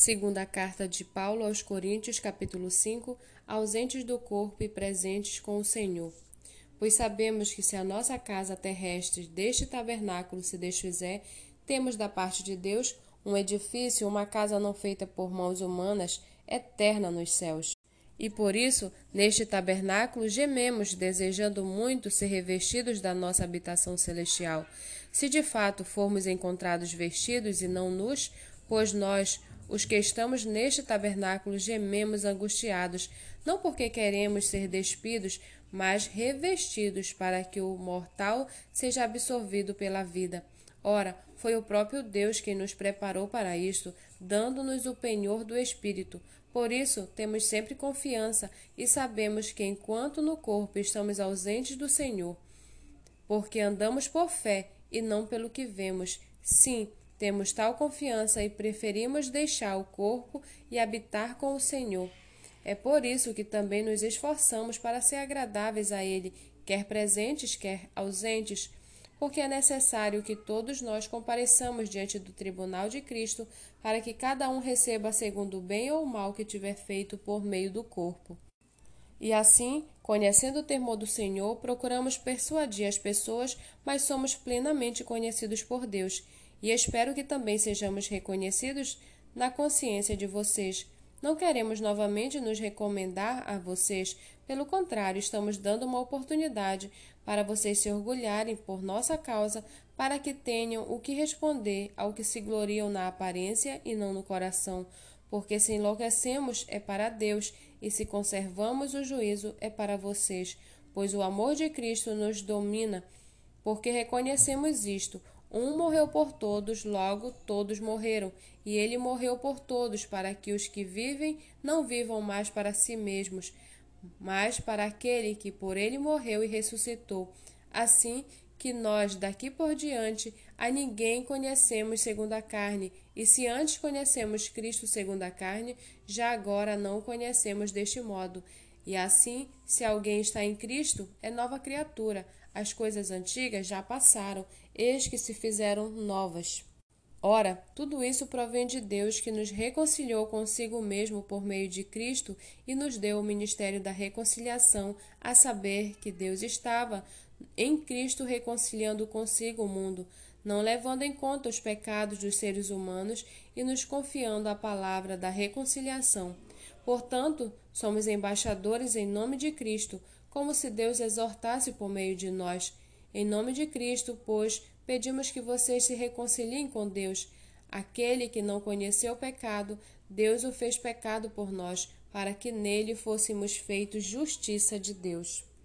Segunda carta de Paulo aos Coríntios, capítulo 5, ausentes do corpo e presentes com o Senhor. Pois sabemos que se a nossa casa terrestre deste tabernáculo se desfizer, temos da parte de Deus um edifício, uma casa não feita por mãos humanas, eterna nos céus. E por isso, neste tabernáculo, gememos, desejando muito ser revestidos da nossa habitação celestial. Se de fato formos encontrados vestidos e não nus, pois nós, os que estamos neste tabernáculo gememos angustiados, não porque queremos ser despidos, mas revestidos para que o mortal seja absorvido pela vida. Ora, foi o próprio Deus quem nos preparou para isto, dando-nos o penhor do Espírito. Por isso, temos sempre confiança e sabemos que, enquanto no corpo estamos ausentes do Senhor, porque andamos por fé e não pelo que vemos. Sim, temos tal confiança e preferimos deixar o corpo e habitar com o Senhor. É por isso que também nos esforçamos para ser agradáveis a Ele, quer presentes, quer ausentes, porque é necessário que todos nós compareçamos diante do tribunal de Cristo, para que cada um receba segundo o bem ou o mal que tiver feito por meio do corpo. E assim, conhecendo o temor do Senhor, procuramos persuadir as pessoas, mas somos plenamente conhecidos por Deus e espero que também sejamos reconhecidos na consciência de vocês. Não queremos novamente nos recomendar a vocês, pelo contrário, estamos dando uma oportunidade para vocês se orgulharem por nossa causa, para que tenham o que responder ao que se gloriam na aparência e não no coração. Porque se enlouquecemos é para Deus, e se conservamos o juízo é para vocês, pois o amor de Cristo nos domina, porque reconhecemos isto. Um morreu por todos, logo todos morreram, e ele morreu por todos, para que os que vivem não vivam mais para si mesmos, mas para aquele que por ele morreu e ressuscitou. Assim que nós daqui por diante a ninguém conhecemos segundo a carne, e se antes conhecemos Cristo segundo a carne, já agora não o conhecemos deste modo. E assim, se alguém está em Cristo, é nova criatura as coisas antigas já passaram, eis que se fizeram novas. Ora, tudo isso provém de Deus que nos reconciliou consigo mesmo por meio de Cristo e nos deu o ministério da reconciliação, a saber que Deus estava em Cristo reconciliando consigo o mundo, não levando em conta os pecados dos seres humanos e nos confiando a palavra da reconciliação. Portanto, somos embaixadores em nome de Cristo, como se Deus exortasse por meio de nós. Em nome de Cristo, pois, pedimos que vocês se reconciliem com Deus. Aquele que não conheceu o pecado, Deus o fez pecado por nós, para que nele fôssemos feitos justiça de Deus.